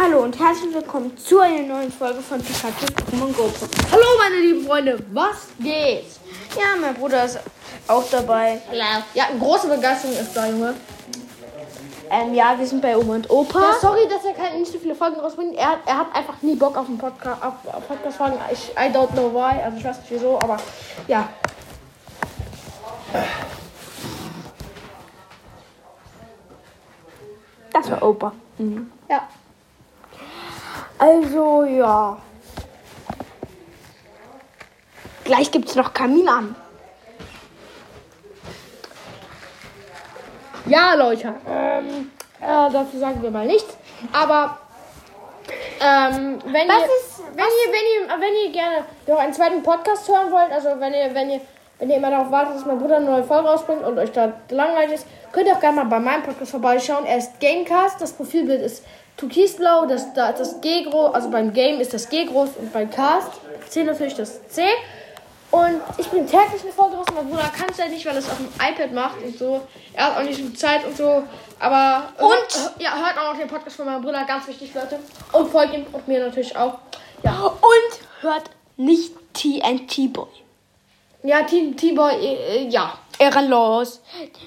Hallo und herzlich willkommen zu einer neuen Folge von Pikachu Pokémon Go. Hallo meine lieben Freunde, was geht? Ja, mein Bruder ist auch dabei. Ja, große Begeisterung ist da, Junge. Ähm, ja, wir sind bei Oma und Opa. Ja, sorry, dass er keine, nicht so viele Folgen rausbringt. Er, er hat einfach nie Bock auf einen Podcast, auf, auf Podcast-Folgen. Ich, I don't know why. Also ich weiß nicht wieso, aber ja. Das war Opa. Mhm. Ja. Also, ja. Gleich gibt's noch Kamin an. Ja, Leute. Ähm, äh, dazu sagen wir mal nichts. Aber ähm, wenn, Was ihr, ist- wenn, ihr, wenn, ihr, wenn ihr gerne noch einen zweiten Podcast hören wollt, also wenn ihr, wenn ihr, wenn ihr immer darauf wartet, dass mein Bruder eine neue Folge rausbringt und euch da langweilig ist, könnt ihr auch gerne mal bei meinem Podcast vorbeischauen. Er ist Gamecast, das Profilbild ist türkisblau, das, da ist das G groß, also beim Game ist das G groß und beim Cast C natürlich das C. Und ich bin täglich eine Folge raus. Mein Bruder kann es ja nicht, weil er es auf dem iPad macht und so. Er hat auch nicht so viel Zeit und so. Aber. Und? Hört, ja, hört auch noch den Podcast von meinem Bruder. Ganz wichtig, Leute. Und folgt ihm und mir natürlich auch. Ja. Und hört nicht TNT Boy. Ja, Team T-Boy, äh, äh, ja. Ehrenlos.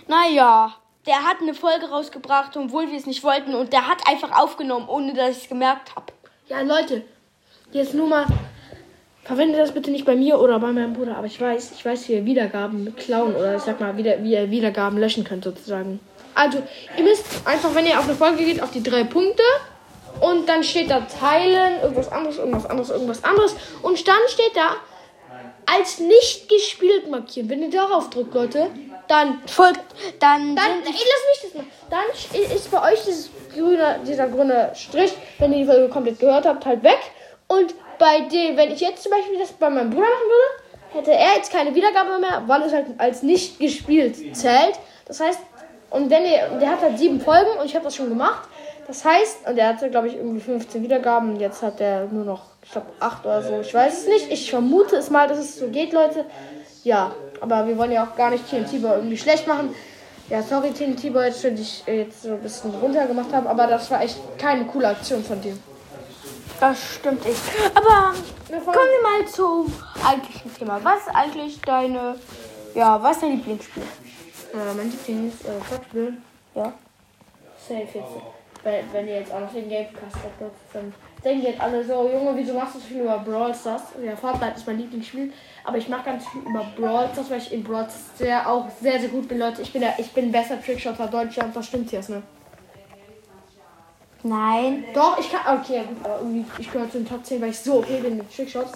Naja, der hat eine Folge rausgebracht, obwohl wir es nicht wollten. Und der hat einfach aufgenommen, ohne dass ich es gemerkt habe. Ja, Leute. Jetzt nur mal. Verwendet das bitte nicht bei mir oder bei meinem Bruder. Aber ich weiß, ich weiß, wie ihr Wiedergaben klauen oder ich sag mal, wieder, wie ihr Wiedergaben löschen könnt sozusagen. Also, ihr müsst einfach, wenn ihr auf eine Folge geht, auf die drei Punkte. Und dann steht da Teilen, irgendwas anderes, irgendwas anderes, irgendwas anderes. Und dann steht da als nicht gespielt markieren. Wenn ihr darauf drückt, Leute, dann Folgt, dann, Dann, ey, lass mich das mal. Dann ist bei euch dieses grüne, dieser grüne Strich, wenn ihr die Folge komplett gehört habt, halt weg. Und bei dem, wenn ich jetzt zum Beispiel das bei meinem Bruder machen würde, hätte er jetzt keine Wiedergabe mehr, weil es halt als nicht gespielt zählt. Das heißt, und wenn ihr, der hat halt sieben Folgen und ich habe das schon gemacht. Das heißt, und er hatte, glaube ich, irgendwie 15 Wiedergaben. Jetzt hat er nur noch, ich glaube, acht oder so. Ich weiß es nicht. Ich vermute es mal, dass es so geht, Leute. Ja, aber wir wollen ja auch gar nicht TNT Boy irgendwie schlecht machen. Ja, sorry TNT Boy, dass dich äh, jetzt so ein bisschen runtergemacht haben, aber das war echt keine coole Aktion von dir. Das stimmt echt. Aber Wir kommen wir mal zum eigentlichen Thema. Was ist eigentlich deine, ja, was ist dein Lieblingsspiel? Äh, mein Lieblings äh, Fortspiel, Ja. safe jetzt. Wenn, wenn ihr jetzt auch noch den Gamecast habt, dann denken jetzt alle so, Junge, wieso machst du so viel über Brawl Stars? Ja, Fortnite ist mein Lieblingsspiel, aber ich mache ganz viel über Brawl Stars, weil ich in Brawl Stars sehr, auch sehr, sehr gut bin, Leute. Ich bin der, ich bin bester Trickshotter Deutschland, das stimmt jetzt, ne? Nein. Doch, ich kann, okay, gut, aber irgendwie, ich gehöre zu den Top 10, weil ich so okay bin mit Trickshots.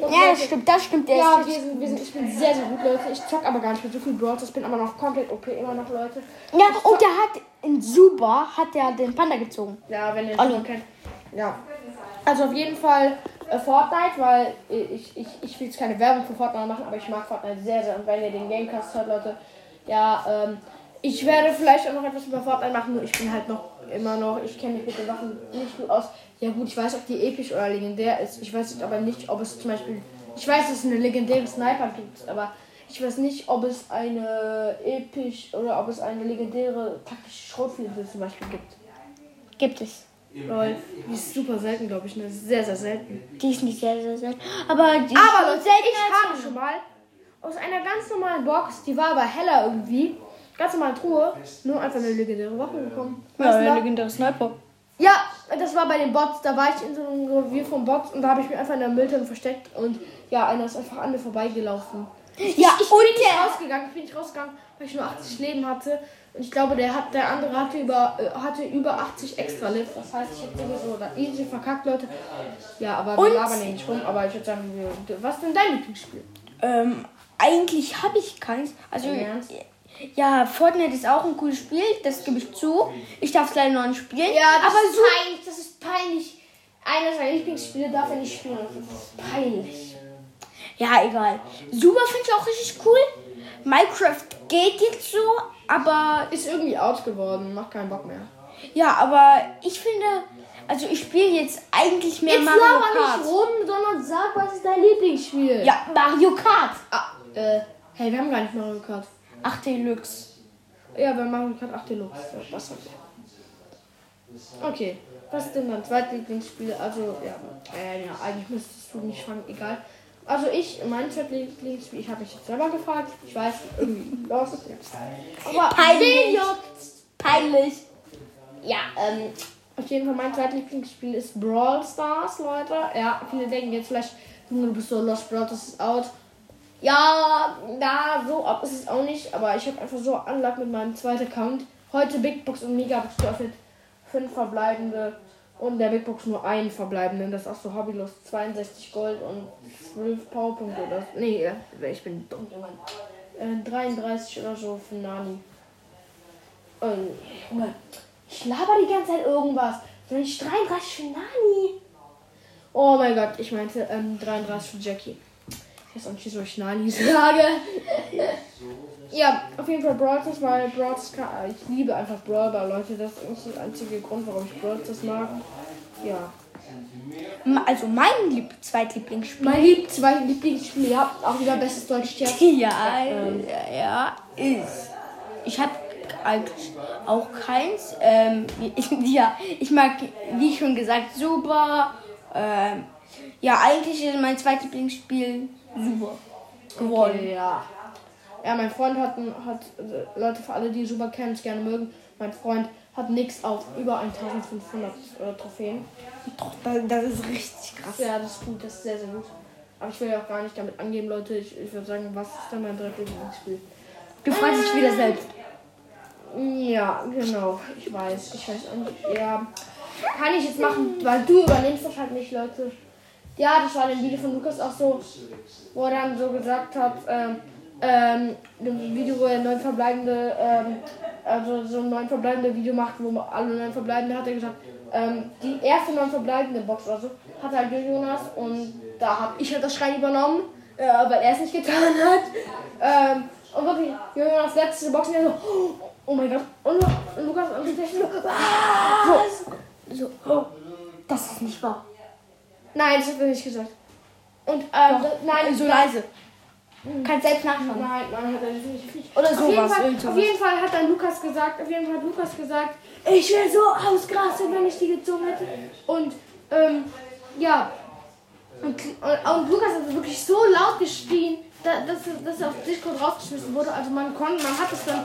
Und Ja, das stimmt, das stimmt. Ja, wir sind, wir sind, ich bin sehr, sehr gut, Leute. Ich zock aber gar nicht mit so viel Brawl, ich bin aber noch komplett OP, immer noch, Leute. ja, und der hat in Super hat der den Panda gezogen. Ja, wenn ihr schon kennt. Ja. Also auf jeden Fall äh, Fortnite, weil ich, ich, ich will jetzt keine Werbung für Fortnite machen, aber ich mag Fortnite sehr, sehr. Und wenn ihr den Gamecast hört, Leute, ja, ähm, ich werde vielleicht auch noch etwas über Fortnite machen, nur ich bin halt noch immer noch, ich kenne mich mit den Waffen nicht gut aus. Ja gut, ich weiß, ob die episch oder legendär ist. Ich weiß aber nicht, ob es zum Beispiel, ich weiß, dass es eine legendäre Sniper gibt, aber ich weiß nicht, ob es eine episch oder ob es eine legendäre taktische Schrotflinte zum Beispiel gibt. Gibt es. Lol, die ist super selten, glaube ich. Ne? Sehr, sehr selten. Die ist nicht sehr, sehr selten. Aber die Aber ist Leute, ich habe schon mal aus einer ganz normalen Box, die war aber heller irgendwie, ganz normale Truhe, nur einfach eine legendäre Waffe bekommen. Ja, Weißt du der noch? legendäre Sniper. ja, das war bei den Bots. Da war ich in so einem Revier von Bots und da habe ich mich einfach in der Mülltonne versteckt und ja, einer ist einfach an mir vorbeigelaufen. Ja, ich bin und nicht der- rausgegangen. Ich bin nicht rausgegangen, weil ich nur 80 Leben hatte. Und ich glaube, der, hat, der andere hatte über, äh, hatte über 80 extra Lift. Das heißt, ich hätte sowieso da easy verkackt, Leute. Ja, aber Und- wir labern nicht rum. Aber ich würde sagen, wir, was ist denn dein Lieblingsspiel? Ähm, eigentlich habe ich keins. Also, ja, Fortnite ist auch ein cooles Spiel, das gebe ich zu. Ich darf es leider noch nicht spielen. aber aber ist so. peinlich. Das ist peinlich. Einer seiner Lieblingsspiele darf er nicht spielen. Das ist peinlich. Ja, egal. Super finde ich auch richtig cool. Minecraft geht jetzt so, aber Ist irgendwie out geworden. Macht keinen Bock mehr. ja, aber ich finde, also ich spiele jetzt eigentlich mehr Jetzt Mario Kart. nicht rum, sondern sag, was ist dein Lieblingsspiel? Ja, Mario Kart. Ah, äh, hey, wir haben gar nicht Mario Kart. Ach, Deluxe. Ja, wir haben Mario Kart 8 Deluxe. Hat Okay. was ist denn mein zweitlieblingsspiel? Also, ja, äh, ja, eigentlich müsstest du nicht fangen, egal. Also ich, mein zweitlieblingsspiel, ich habe mich jetzt selber gefragt. Ich weiß, irgendwie los. Aber Peinlich. Peinlich. Ja, ähm, auf jeden Fall mein zweitlieblingsspiel ist Brawl Stars, Leute. Ja, viele denken jetzt vielleicht, du bist so lost, Brawl Stars ist out. Ja, da, so ab ist es auch nicht, aber ich habe einfach so Anlag mit meinem zweiten Account. Heute Big Box und Mega Box geöffnet. Fünf verbleibende und der Big Box nur einen verbleibenden. Das ist so hobbylos. 62 Gold und 12 Powerpunkte oder so. Nee, ich bin dumm. Äh, 33 oder so für Nani. Junge, ich laber die ganze Zeit irgendwas. Soll ich 33 für Nani? Oh mein Gott, ich meinte ähm, 33 für Jackie. Ich weiß auch nicht, wieso ich Nani sage. Ja, auf jeden Fall Brawl Stars, weil Brawl Stars, kann- ich liebe einfach Brawl Ball, Leute. Das ist der einzige Grund, warum ich Brawl Stars mag. Ja. Also mein Lieb Zweitlieblingsspiel. Mein Lieb zwei Lieblingsspiel, ja, auch wieder bestes Deutsch Scherz. Ja, Ähm. ja, ist. Ich habe eigentlich auch keins. Ähm, ich, ja, ich mag, wie schon gesagt, super. Ähm, ja, eigentlich ist mein Zweitlieblingsspiel super geworden. Okay, ja. Ja, mein Freund hat, hat Leute für alle, die super kennen, es gerne mögen. Mein Freund hat nix auf über 1500 äh, Trophäen. Doch, das, das ist richtig krass. Ja, das ist gut, das ist sehr, sehr gut. Aber ich will ja auch gar nicht damit angeben, Leute. Ich, ich würde sagen, was ist denn mein Drittlieblingsspiel? Du fragst dich wieder selbst. Ja, genau. Ich weiß. Ich weiß auch nicht. Ja. Kann ich jetzt machen, weil du übernimmst das halt nicht, Leute. Ja, das war in dem Video von Lukas auch so, wo er dann so gesagt hat, ähm, ähm, im Video, wo er neun verbleibende, ähm, also so ein neun verbleibende Video macht, wo man alle neun verbleibende, hat er gesagt, ähm, die erste neun verbleibende Box oder so, hat halt Jonas und da habe ich halt das Schreien übernommen, äh, weil er es nicht getan hat. Ähm, und wirklich, Jonas letzte Box und er so, oh mein Gott, und, und Lukas und die Flächen so, so, oh. Das ist nicht wahr. Nein, das hat er nicht gesagt. Und, ähm, nein, so leise. Kannst selbst nachschauen. Nein, nein, hat er nicht. Oder auf jeden, sowas, Fall, auf sowas. jeden Fall hat dann Lukas gesagt, auf jeden Fall hat Lukas gesagt, ich wäre so ausgerastet, wenn ich die gezogen hätte. Und, ähm, ja. Und, und, und Lukas hat wirklich so laut geschrien, da, dass, dass er auf Discord rausgeschmissen wurde. Also man konnte, man hat es dann,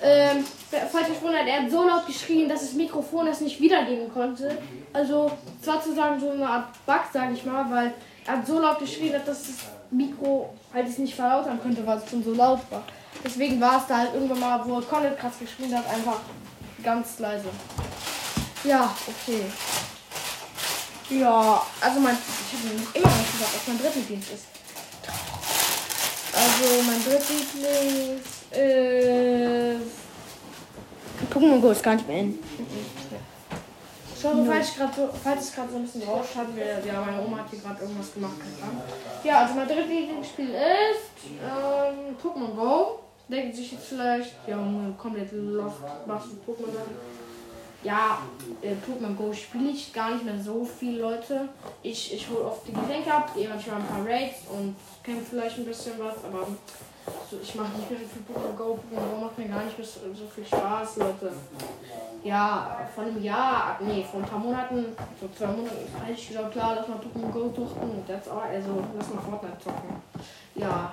ähm, falls euch wundert, er hat so laut geschrien, dass das Mikrofon das nicht wiedergeben konnte. Also, es war sozusagen so eine Art Bug, sage ich mal, weil er hat so laut geschrien, dass das Mikro halt es nicht verlautern könnte, weil es schon so laut war. Deswegen war es da halt irgendwann mal, wo Connet krass geschrien hat, einfach ganz leise. Ja, okay. Ja, also mein, ich habe nämlich immer noch gesagt, was mein Drittlieblings ist. Also mein Drittlieblings ist... Pokémon Go ist gar nicht mehr in. Sorry, falls, ich grad so, falls es gerade so ein bisschen rauscht hat, wir, ja, meine Oma hat hier gerade irgendwas gemacht. Ja, also mein Drittlieblingsspiel ist ähm, Pokémon Go. Denken sich jetzt vielleicht, ja, komplett lost, was Pokémon Go. Ja, äh, Pokémon Go spiele ich gar nicht mehr so viel, Leute. Ich, ich hole oft die Getränke ab, gehe manchmal ein paar Raids und kämpfe vielleicht ein bisschen was, aber so, ich mache nicht mehr so viel Pokémon Go. Pokémon Go macht mir gar nicht so so viel Spaß, Leute. Ja, vor einem Jahr, nee, vor ein paar Monaten, so zwei Monaten, habe ich gesagt, klar, lass mal Pokémon Go und jetzt auch, also lass mal Fortnite zocken. Ja,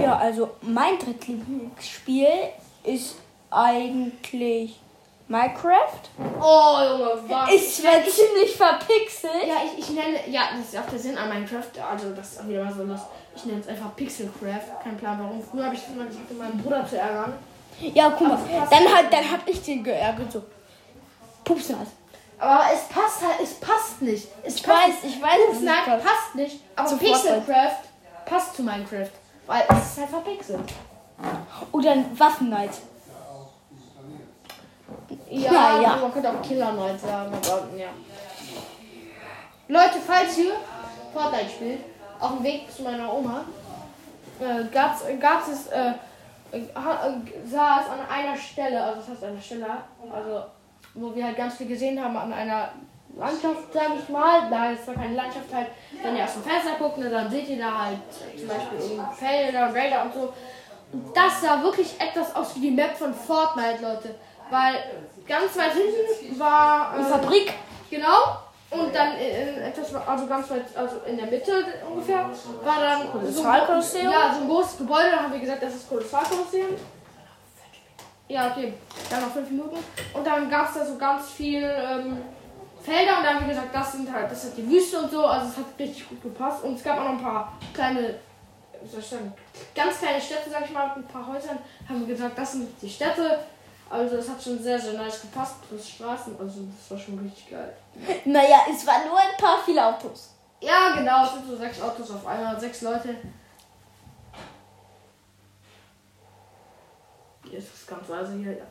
Ja, also mein Drittlieblingsspiel ist eigentlich Minecraft. Oh, Junge, was? Ist zwar ziemlich verpixelt. ja, nenne, ja, das ist auch der Sinn an Minecraft, also das ist auch wieder mal so los. Ich nenne es einfach Pixelcraft, kein Plan warum. Früher habe ich das immer gesagt, um meinen Bruder zu ärgern. Ja, guck mal. Dann, halt hat, dann hab ich den geärgert so. Pupsnase. Aber es passt halt, es passt nicht. Es Ich passt weiß, ich weiß, es passt. passt nicht. Aber Zu Pixelcraft passt zu Minecraft. Weil es ist halt verpixelt. Oder ein Waffennight. Ja, Ja, ja. man könnte auch Killer Knight sagen, aber ja. Leute, falls ihr Fortnite spielt, auf dem Weg zu meiner Oma, äh, gab's, gab's es, äh, äh, äh, saß an einer Stelle, also das heißt an einer Stelle, also wo wir halt ganz viel gesehen haben, an einer Landschaft, sage ich mal. Da ist zwar keine Landschaft halt, wenn ihr aus dem Fenster guckt, ne, dann seht ihr da halt zum Beispiel Felder und Raider und so. Und das sah wirklich etwas aus wie die Map von Fortnite, Leute. Weil ganz weit hinten war. Äh, Fabrik. Genau. Und dann in, in etwas, also ganz weit, also in der Mitte ungefähr, war dann so, Kolossalkolosseum? ja, so ein großes Gebäude. Da haben wir gesagt, das ist Kolossalkolosseum. Ja, okay. Dann noch fünf Minuten. Und dann gab es da so ganz viel ähm, Felder und dann haben wir gesagt, das sind halt, das ist die Wüste und so. Also es hat richtig gut gepasst. Und es gab auch noch ein paar kleine, ganz kleine Städte, sag ich mal, mit ein paar Häusern. Haben wir gesagt, das sind die Städte. Also es hat schon sehr, sehr nice gepasst. Plus Straßen, also das war schon richtig geil. Naja, es waren nur ein paar viele Autos. Ja, genau, es sind so sechs Autos auf einmal, sechs Leute. Hier ist das ganz leise hier, ja.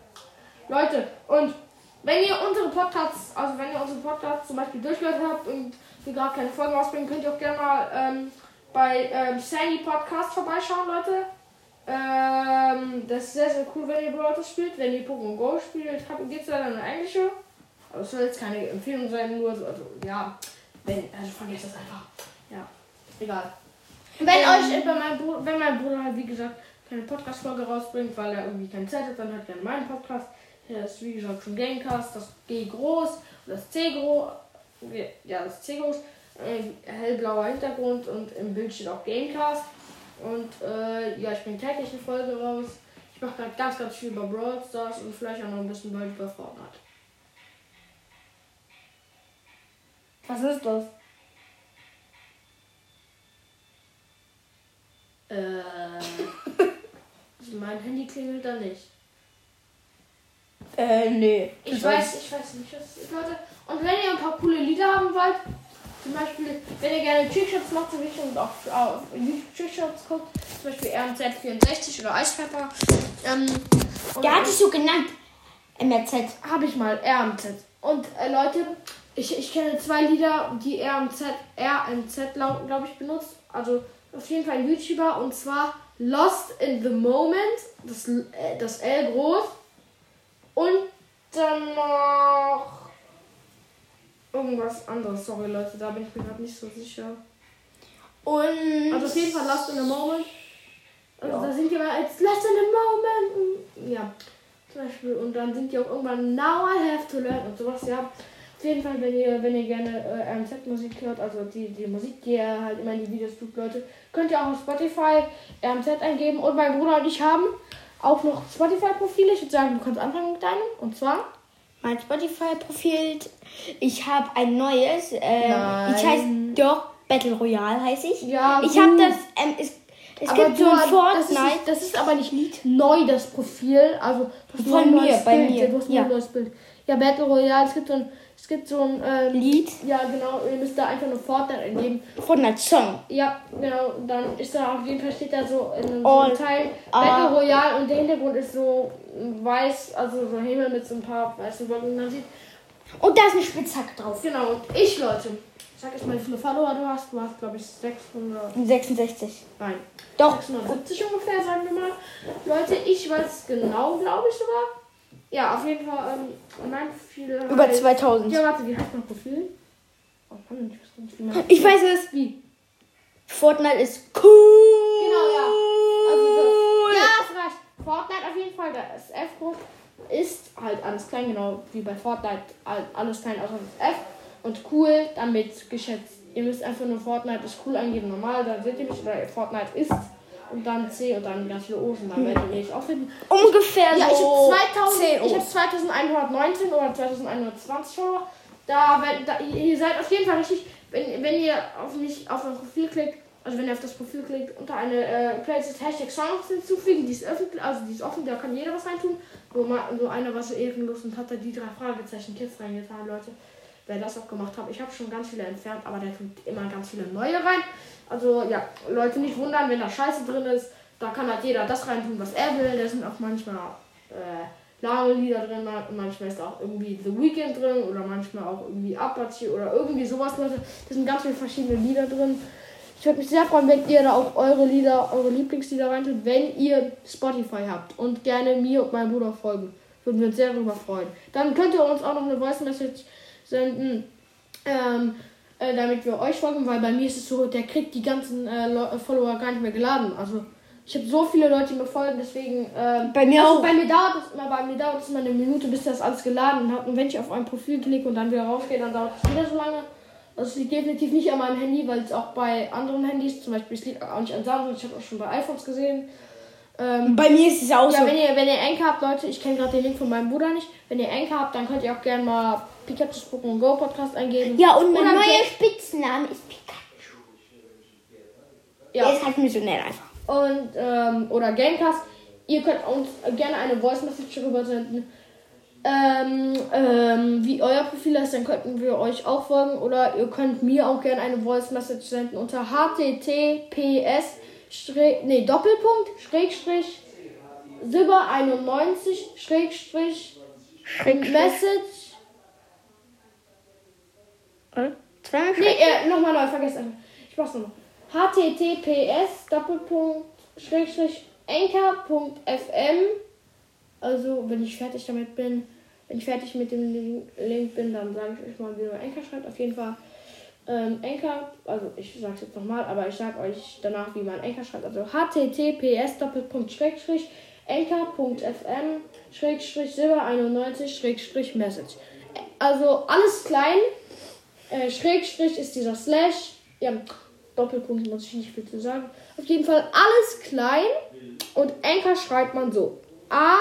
Leute, und wenn ihr unsere Podcasts, also wenn ihr unsere Podcasts zum Beispiel durchgehört habt und wir gerade keine Folgen rausbringen, könnt ihr auch gerne mal ähm, bei ähm, Sandy Podcast vorbeischauen, Leute. Ähm, das ist sehr, sehr cool, wenn ihr Brawl spielt. Wenn ihr Pokémon Go spielt, gibt es leider eine englische. Aber es soll jetzt keine Empfehlung sein, nur so, also, ja, wenn, also vergesst das einfach. Ja, egal. Wenn Ähm. euch, bei meinem Bruder, wenn mein Bruder halt, wie gesagt, keine Podcast-Folge rausbringt, weil er irgendwie keine Zeit hat, dann halt gerne meinen Podcast. Der ist, wie gesagt, schon Gamecast, das G groß und das C groß. Ja, das C groß. Äh, hellblauer Hintergrund und im Bild steht auch Gamecast. Und äh, ja, ich bringe täglich eine Folge raus. Ich mache gerade ganz, ganz viel über Brawl Stars und vielleicht auch noch ein bisschen bald über Fortnite. Was ist das? Äh, also mein Handy klingelt da nicht. Äh, nee. Ich weiß, ich weiß nicht, was es ist, Leute. Und wenn ihr ein paar coole Lieder haben wollt, zum Beispiel, wenn ihr gerne Trickshots macht, so wie ich und auch auf YouTube Trickshots guckt, zum Beispiel RMZ64 oder Pepper, ähm, Der hat sich so genannt. MRZ. habe ich mal RMZ. Und äh, Leute, ich, ich kenne zwei Lieder, die RMZ, RMZ glaube ich benutzt. Also auf jeden Fall ein YouTuber und zwar Lost in the Moment, das, äh, das L groß. Und dann noch irgendwas anderes. Sorry Leute, da bin ich mir gerade nicht so sicher. Und. Also auf jeden Fall Lost in the Moment. Also Ja. da sind die mal als Lost in the Moment. Ja, zum Beispiel. Und dann sind die auch irgendwann Now I have to learn und sowas. Ja, auf jeden Fall, wenn ihr, wenn ihr gerne äh, RMZ-Musik hört, also die, die Musik, die er halt immer in die Videos tut, Leute, könnt ihr auch auf Spotify RMZ eingeben. Und mein Bruder und ich haben auch noch Spotify-Profile. Ich würde sagen, du kannst anfangen mit deinem. Und zwar? Mein Spotify-Profil. Ich habe ein neues. Äh, Nein. ich heiße doch Battle Royale heiße ich. Ja, ich habe das. Ähm, es es Aber gibt so ein Fortnite. Das ist, das ist aber nicht Lied neu, das Profil. Also Von mir, bei Bild. mir. Ja, du hast Ja. neues Bild. Ja, Battle Royale, es gibt so ein, es gibt so ein äh, Lied. Ja, genau, ihr müsst da einfach nur Fortnite eingeben. Fortnite Song. Ja, genau, dann ist da auf jeden Fall steht da so in einem, so einem Teil. Battle Royale und der Hintergrund ist so weiß, also so Himmel mit so ein paar weißen Wolken. Man sieht, Und da ist eine Spitzhacke drauf. genau, und ich, Leute, sag jetzt mal, wie viele Follower du hast. Du hast, glaube ich, 600, 66. nein, Doch. 670 ungefähr, sagen wir mal. Leute, ich weiß genau, glaube ich sogar. Ja, auf jeden Fall, ähm, mein Profil. Über heißt- 2000. Ja, warte, wie heißt mein Profil? Oh Mann, ich weiß nicht, wie mein Ich weiß es. Wie? Fortnite ist cool. Genau, ja. Also das, ja, es reicht. Fortnite auf jeden Fall, der SF-Code ist halt alles klein, genau wie bei Fortnite, all- alles klein außer das F. Und cool, damit geschätzt. Ihr müsst einfach nur Fortnite ist cool eingeben, normal, dann seht ihr mich, oder Fortnite ist und dann C und dann ganz viele O's und dann werdet ihr mich auch finden. Ungefähr Ja, ich so habe 2000, 10 ich habe 2119 oder 2120 Follower. Da, wenn, da, ihr seid auf jeden Fall richtig, wenn, wenn ihr auf mich auf mein Profil klickt, also wenn ihr auf das Profil klickt, unter eine äh, Playlist Hashtag Songs hinzufügen, die ist öffentlich, also die ist offen, da kann jeder was reintun. Nur, mal, nur einer war so ehrenlos und hat da die drei Fragezeichen Kids reingetan, Leute. Wer das auch gemacht hat, ich habe schon ganz viele entfernt, aber der tut immer ganz viele neue rein. Also ja, Leute nicht wundern, wenn da Scheiße drin ist. Da kann halt jeder das reintun, was er will. Da sind auch manchmal äh, lange Lieder drin, manchmal ist da auch irgendwie The Weeknd drin oder manchmal auch irgendwie Apache oder irgendwie sowas, Leute. Da sind ganz viele verschiedene Lieder drin. Ich würde mich sehr freuen, wenn ihr da auch eure Lieder, eure Lieblingslieder reintut, wenn ihr Spotify habt und gerne mir und meinem Bruder folgen. Würden wir uns sehr darüber freuen. Dann könnt ihr uns auch noch eine Voice Message senden, ähm, äh, damit wir euch folgen, weil bei mir ist es so, der kriegt die ganzen äh, Leu- Follower gar nicht mehr geladen. Also Ich habe so viele Leute, die mir folgen, deswegen. Ähm, Bei mir also auch. Bei mir dauert es immer, bei mir dauert es immer eine Minute, bis das alles geladen hat. Und wenn ich auf ein Profil klicke und dann wieder rausgehe, dann dauert es wieder so lange. Das liegt definitiv nicht an meinem Handy, weil es auch bei anderen Handys, zum Beispiel, es liegt auch nicht an Samsung, ich habe auch schon bei iPhones gesehen. Ähm, Bei mir ist es auch ja, so. wenn ihr, wenn ihr Anchor habt, Leute, ich kenne gerade den Link von meinem Bruder nicht. Wenn ihr Anchor habt, dann könnt ihr auch gerne mal Pikachu's Pokémon Go Podcast eingeben. Ja, und mein neuer Spitzname ist Pikachu. Ja. ist halt missionär einfach. und ähm, oder Gamecast. Ihr könnt uns gerne eine Voice Message darüber senden. Ähm, ähm, wie euer Profil ist, dann könnten wir euch auch folgen. Oder ihr könnt mir auch gerne eine Voice Message senden unter https nee, Doppelpunkt Schrägstrich Silber 91 Schrägstrich Message. Zweimal Nee, äh, nochmal neu, vergesst einfach. Ich mach's nochmal. https Doppelpunkt Schrägstrich Anchor.fm Also, wenn ich fertig damit bin, wenn ich fertig mit dem Link- bin, dann sage ich euch mal, wie man Anchor schreibt. Auf jeden Fall ähm, Anchor, also ich sage es jetzt nochmal, aber ich sage euch danach, wie man Anchor schreibt. Also https Anchor.fm Silber 91 Schrägstrich Message. Also alles klein. Äh, Schrägstrich ist dieser Slash. Ja, Doppelpunkt muss ich nicht viel zu sagen. Auf jeden Fall alles klein. Und Anchor schreibt man so. A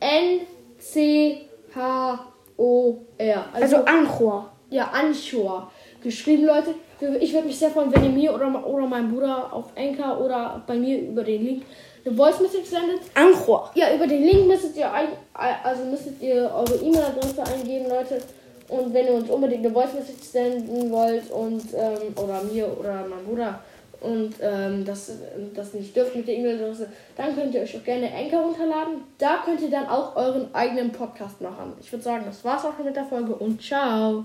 N C H O R. Also Anchor. ja, Anchor. Geschrieben, Leute. Ich würde mich sehr freuen, wenn ihr mir oder, oder meinem Bruder auf Anchor oder bei mir über den Link eine Voice Message sendet. Anchor. Ja, über den Link müsstet ihr ein, also müsstet ihr eure E-Mail-Adresse eingeben, Leute. Und wenn ihr uns unbedingt eine Voice Message senden wollt und ähm, oder mir oder meinem Bruder und ähm, das, das nicht dürft mit der E-Mail-Adresse, dann könnt ihr euch auch gerne Anchor runterladen. Da könnt ihr dann auch euren eigenen Podcast machen. Ich würde sagen, das war's auch schon mit der Folge und ciao.